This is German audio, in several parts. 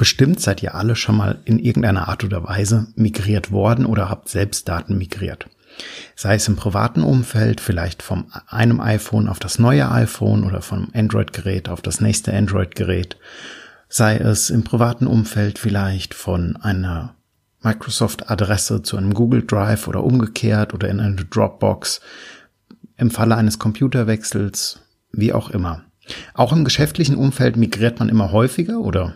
Bestimmt seid ihr alle schon mal in irgendeiner Art oder Weise migriert worden oder habt selbst Daten migriert. Sei es im privaten Umfeld, vielleicht vom einem iPhone auf das neue iPhone oder vom Android-Gerät auf das nächste Android-Gerät. Sei es im privaten Umfeld vielleicht von einer Microsoft-Adresse zu einem Google Drive oder umgekehrt oder in eine Dropbox. Im Falle eines Computerwechsels, wie auch immer. Auch im geschäftlichen Umfeld migriert man immer häufiger oder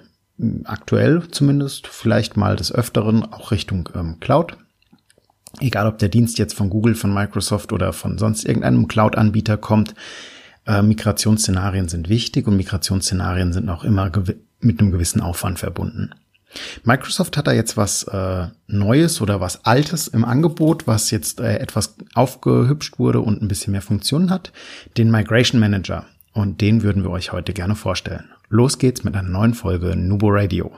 aktuell zumindest, vielleicht mal des Öfteren auch Richtung ähm, Cloud. Egal ob der Dienst jetzt von Google, von Microsoft oder von sonst irgendeinem Cloud-Anbieter kommt, äh, Migrationsszenarien sind wichtig und Migrationsszenarien sind auch immer mit einem gewissen Aufwand verbunden. Microsoft hat da jetzt was äh, Neues oder was Altes im Angebot, was jetzt äh, etwas aufgehübscht wurde und ein bisschen mehr Funktionen hat, den Migration Manager. Und den würden wir euch heute gerne vorstellen. Los geht's mit einer neuen Folge Nubo Radio.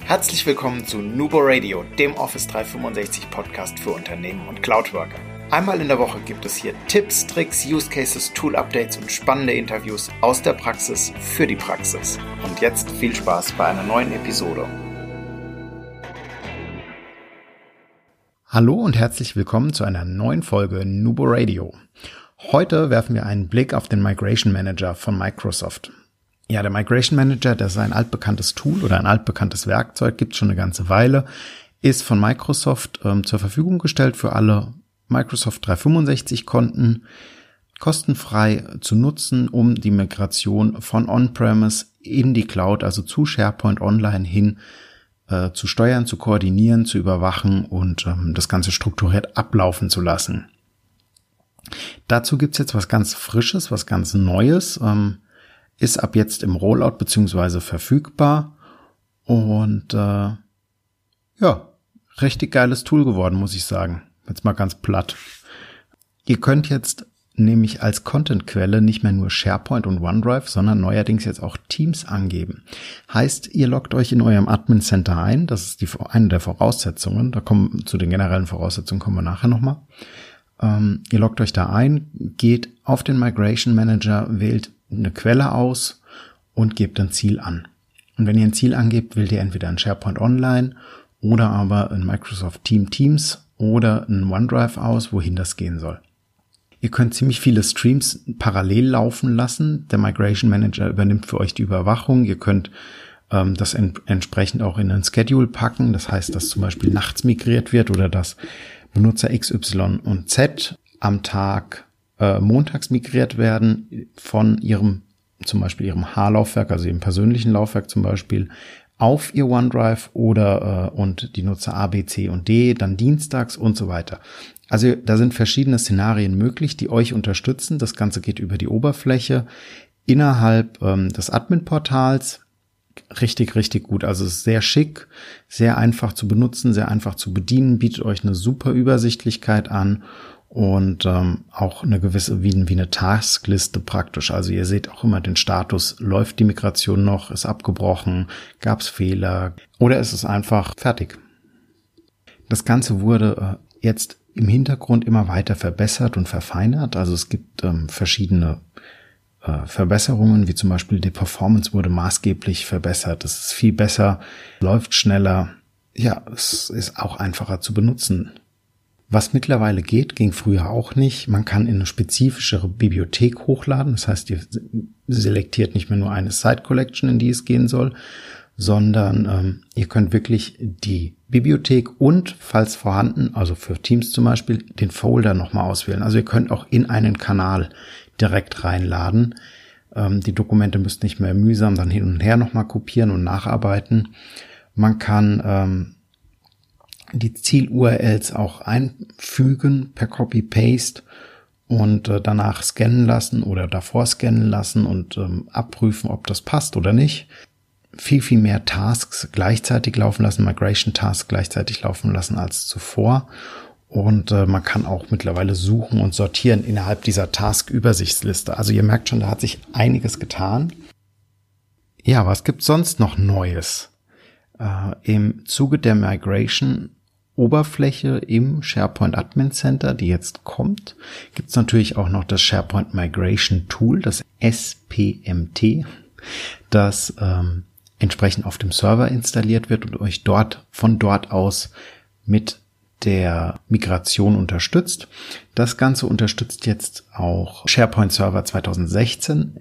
Herzlich willkommen zu Nubo Radio, dem Office 365 Podcast für Unternehmen und Cloudworker. Einmal in der Woche gibt es hier Tipps, Tricks, Use Cases, Tool Updates und spannende Interviews aus der Praxis für die Praxis. Und jetzt viel Spaß bei einer neuen Episode. Hallo und herzlich willkommen zu einer neuen Folge Nubo Radio. Heute werfen wir einen Blick auf den Migration Manager von Microsoft. Ja, der Migration Manager, das ist ein altbekanntes Tool oder ein altbekanntes Werkzeug, gibt schon eine ganze Weile, ist von Microsoft ähm, zur Verfügung gestellt für alle Microsoft 365 Konten, kostenfrei zu nutzen, um die Migration von On-Premise in die Cloud, also zu SharePoint Online hin äh, zu steuern, zu koordinieren, zu überwachen und ähm, das Ganze strukturiert ablaufen zu lassen. Dazu gibt's jetzt was ganz Frisches, was ganz Neues, ähm, ist ab jetzt im Rollout beziehungsweise verfügbar und äh, ja, richtig geiles Tool geworden, muss ich sagen. Jetzt mal ganz platt. Ihr könnt jetzt nämlich als Contentquelle nicht mehr nur SharePoint und OneDrive, sondern neuerdings jetzt auch Teams angeben. Heißt, ihr loggt euch in eurem Admin Center ein. Das ist die, eine der Voraussetzungen. Da kommen zu den generellen Voraussetzungen kommen wir nachher nochmal. Ähm, ihr loggt euch da ein, geht auf den Migration Manager, wählt eine Quelle aus und gebt ein Ziel an. Und wenn ihr ein Ziel angebt, wählt ihr entweder ein SharePoint Online oder aber ein Microsoft Team Teams oder ein OneDrive aus, wohin das gehen soll. Ihr könnt ziemlich viele Streams parallel laufen lassen. Der Migration Manager übernimmt für euch die Überwachung. Ihr könnt ähm, das en entsprechend auch in ein Schedule packen. Das heißt, dass zum Beispiel nachts migriert wird oder dass Benutzer X, Y und Z am Tag äh, montags migriert werden von ihrem, zum Beispiel ihrem H-Laufwerk, also ihrem persönlichen Laufwerk zum Beispiel, auf ihr OneDrive oder äh, und die Nutzer A, B, C und D dann dienstags und so weiter. Also da sind verschiedene Szenarien möglich, die euch unterstützen. Das Ganze geht über die Oberfläche innerhalb ähm, des Admin-Portals richtig, richtig gut. Also es ist sehr schick, sehr einfach zu benutzen, sehr einfach zu bedienen, bietet euch eine super Übersichtlichkeit an und ähm, auch eine gewisse, wie, wie eine Taskliste praktisch. Also ihr seht auch immer den Status, läuft die Migration noch, ist abgebrochen, gab es Fehler oder ist es einfach fertig. Das Ganze wurde äh, jetzt im Hintergrund immer weiter verbessert und verfeinert. Also es gibt ähm, verschiedene äh, Verbesserungen, wie zum Beispiel die Performance wurde maßgeblich verbessert. Es ist viel besser, läuft schneller. Ja, es ist auch einfacher zu benutzen. Was mittlerweile geht, ging früher auch nicht. Man kann in eine spezifischere Bibliothek hochladen. Das heißt, ihr selektiert nicht mehr nur eine Site Collection, in die es gehen soll, sondern ähm, ihr könnt wirklich die Bibliothek und, falls vorhanden, also für Teams zum Beispiel, den Folder nochmal auswählen. Also ihr könnt auch in einen Kanal direkt reinladen. Ähm, die Dokumente müsst nicht mehr mühsam dann hin und her nochmal kopieren und nacharbeiten. Man kann ähm, die Ziel-URLs auch einfügen per Copy-Paste und äh, danach scannen lassen oder davor scannen lassen und ähm, abprüfen, ob das passt oder nicht. Viel, viel mehr Tasks gleichzeitig laufen lassen, Migration Tasks gleichzeitig laufen lassen als zuvor. Und äh, man kann auch mittlerweile suchen und sortieren innerhalb dieser Task-Übersichtsliste. Also ihr merkt schon, da hat sich einiges getan. Ja, was gibt sonst noch Neues? Äh, Im Zuge der Migration Oberfläche im SharePoint Admin Center, die jetzt kommt, gibt es natürlich auch noch das SharePoint Migration Tool, das SPMT, das ähm, entsprechend auf dem Server installiert wird und euch dort von dort aus mit der Migration unterstützt. Das Ganze unterstützt jetzt auch SharePoint Server 2016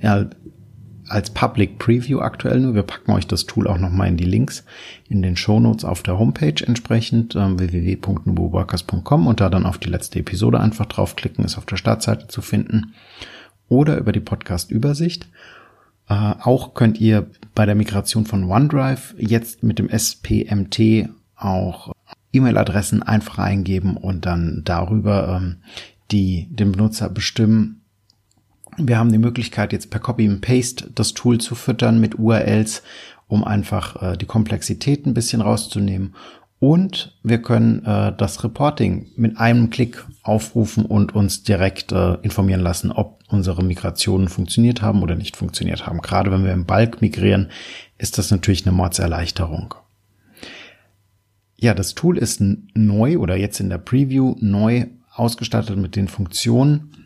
als Public Preview aktuell nur. Wir packen euch das Tool auch nochmal in die Links in den Shownotes auf der Homepage entsprechend äh, www.nuboworkers.com und da dann auf die letzte Episode einfach draufklicken, ist auf der Startseite zu finden oder über die Podcast-Übersicht. Äh, auch könnt ihr bei der Migration von OneDrive jetzt mit dem SPMT auch E-Mail-Adressen einfach eingeben und dann darüber ähm, die den Benutzer bestimmen. Wir haben die Möglichkeit jetzt per Copy and Paste das Tool zu füttern mit URLs, um einfach äh, die Komplexität ein bisschen rauszunehmen. Und wir können äh, das Reporting mit einem Klick aufrufen und uns direkt äh, informieren lassen, ob unsere Migrationen funktioniert haben oder nicht funktioniert haben. Gerade wenn wir im Bulk migrieren, ist das natürlich eine Mordserleichterung. Ja, das Tool ist neu oder jetzt in der Preview neu ausgestattet mit den Funktionen.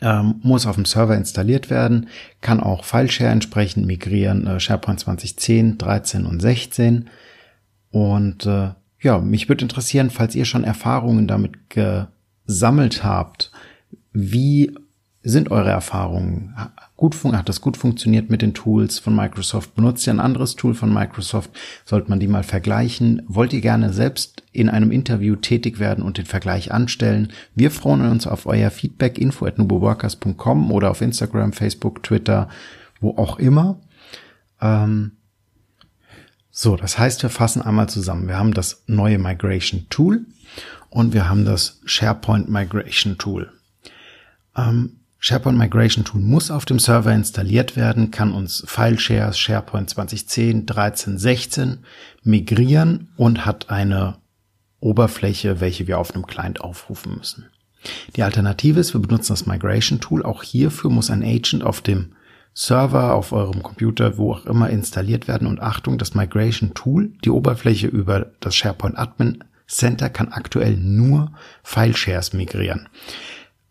Ähm, muss auf dem Server installiert werden, kann auch Fileshare entsprechend migrieren, äh, SharePoint 2010, 13 und 16. Und äh, ja, mich würde interessieren, falls ihr schon Erfahrungen damit gesammelt habt, wie sind eure Erfahrungen? Gut, hat das gut funktioniert mit den Tools von Microsoft? Benutzt ihr ein anderes Tool von Microsoft? Sollte man die mal vergleichen? Wollt ihr gerne selbst in einem Interview tätig werden und den Vergleich anstellen? Wir freuen uns auf euer Feedback info at nuboworkers.com oder auf Instagram, Facebook, Twitter, wo auch immer. Ähm so, das heißt, wir fassen einmal zusammen. Wir haben das neue Migration Tool und wir haben das SharePoint Migration Tool. Ähm SharePoint Migration Tool muss auf dem Server installiert werden, kann uns File Shares SharePoint 2010, 13, 16 migrieren und hat eine Oberfläche, welche wir auf einem Client aufrufen müssen. Die Alternative ist, wir benutzen das Migration Tool. Auch hierfür muss ein Agent auf dem Server, auf eurem Computer, wo auch immer installiert werden. Und Achtung, das Migration Tool, die Oberfläche über das SharePoint Admin Center kann aktuell nur File Shares migrieren.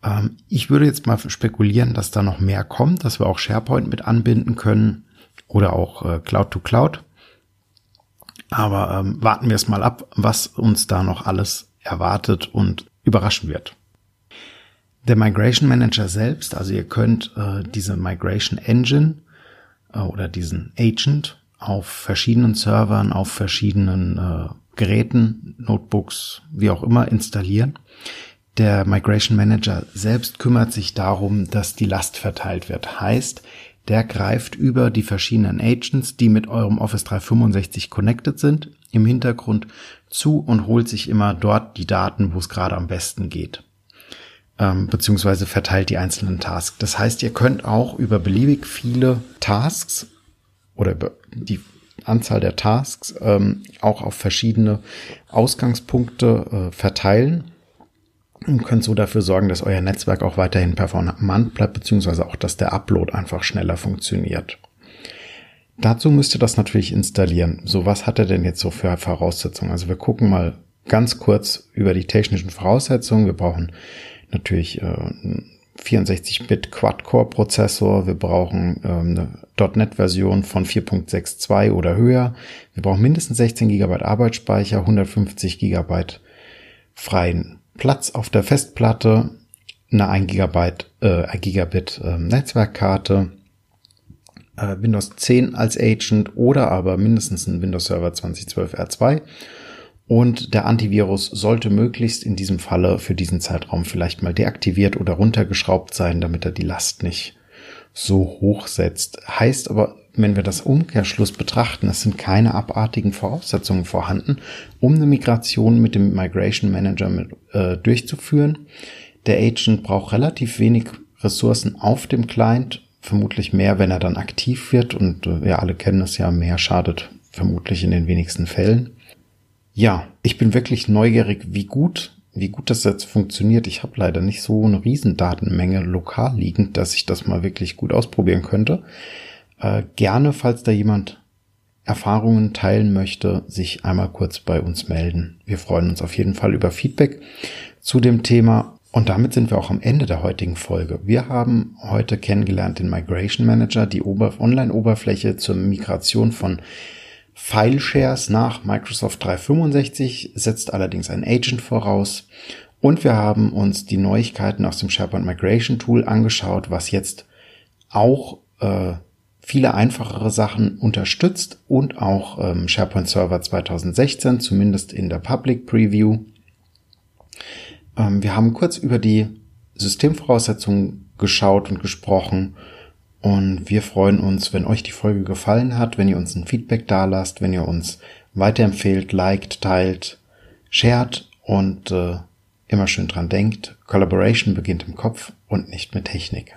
Ähm, ich würde jetzt mal spekulieren, dass da noch mehr kommt, dass wir auch SharePoint mit anbinden können oder auch äh, Cloud to Cloud. Aber ähm, warten wir es mal ab, was uns da noch alles erwartet und überraschen wird. Der Migration Manager selbst, also ihr könnt äh, diese Migration Engine äh, oder diesen Agent auf verschiedenen Servern, auf verschiedenen äh, Geräten, Notebooks, wie auch immer installieren. Der Migration Manager selbst kümmert sich darum, dass die Last verteilt wird. Heißt, der greift über die verschiedenen Agents, die mit eurem Office 365 connected sind, im Hintergrund zu und holt sich immer dort die Daten, wo es gerade am besten geht. Ähm, beziehungsweise verteilt die einzelnen Tasks. Das heißt, ihr könnt auch über beliebig viele Tasks oder über die Anzahl der Tasks ähm, auch auf verschiedene Ausgangspunkte äh, verteilen und könnt so dafür sorgen, dass euer Netzwerk auch weiterhin performant bleibt, beziehungsweise auch, dass der Upload einfach schneller funktioniert. Dazu müsst ihr das natürlich installieren. So, was hat er denn jetzt so für Voraussetzungen? Also wir gucken mal ganz kurz über die technischen Voraussetzungen. Wir brauchen natürlich äh, 64-Bit Quad-Core-Prozessor. Wir brauchen ähm, eine .NET-Version von 4.62 oder höher. Wir brauchen mindestens 16 GB Arbeitsspeicher, 150 GB freien Platz auf der Festplatte, eine 1 GB, äh, 1 Gigabit äh, Netzwerkkarte, äh, Windows 10 als Agent oder aber mindestens ein Windows Server 2012 R2. Und der Antivirus sollte möglichst in diesem Falle für diesen Zeitraum vielleicht mal deaktiviert oder runtergeschraubt sein, damit er die Last nicht so hoch setzt. Heißt aber wenn wir das Umkehrschluss betrachten, es sind keine abartigen Voraussetzungen vorhanden, um eine Migration mit dem Migration Manager mit, äh, durchzuführen. Der Agent braucht relativ wenig Ressourcen auf dem Client, vermutlich mehr, wenn er dann aktiv wird und äh, wir alle kennen es ja, mehr schadet vermutlich in den wenigsten Fällen. Ja, ich bin wirklich neugierig, wie gut wie gut das jetzt funktioniert. Ich habe leider nicht so eine Riesendatenmenge lokal liegend, dass ich das mal wirklich gut ausprobieren könnte. Äh, gerne, falls da jemand Erfahrungen teilen möchte, sich einmal kurz bei uns melden. Wir freuen uns auf jeden Fall über Feedback zu dem Thema Und damit sind wir auch am Ende der heutigen Folge. Wir haben heute kennengelernt den Migration Manager, die Online-Oberfläche zur Migration von File-Shares nach Microsoft 365, setzt allerdings ein Agent voraus. Und wir haben uns die Neuigkeiten aus dem SharePoint Migration Tool angeschaut, was jetzt auch äh, viele einfachere Sachen unterstützt und auch ähm, SharePoint Server 2016, zumindest in der Public Preview. Ähm, wir haben kurz über die Systemvoraussetzungen geschaut und gesprochen und wir freuen uns, wenn euch die Folge gefallen hat, wenn ihr uns ein Feedback dalasst, wenn ihr uns weiterempfehlt, liked, teilt, shared und äh, immer schön dran denkt, Collaboration beginnt im Kopf und nicht mit Technik.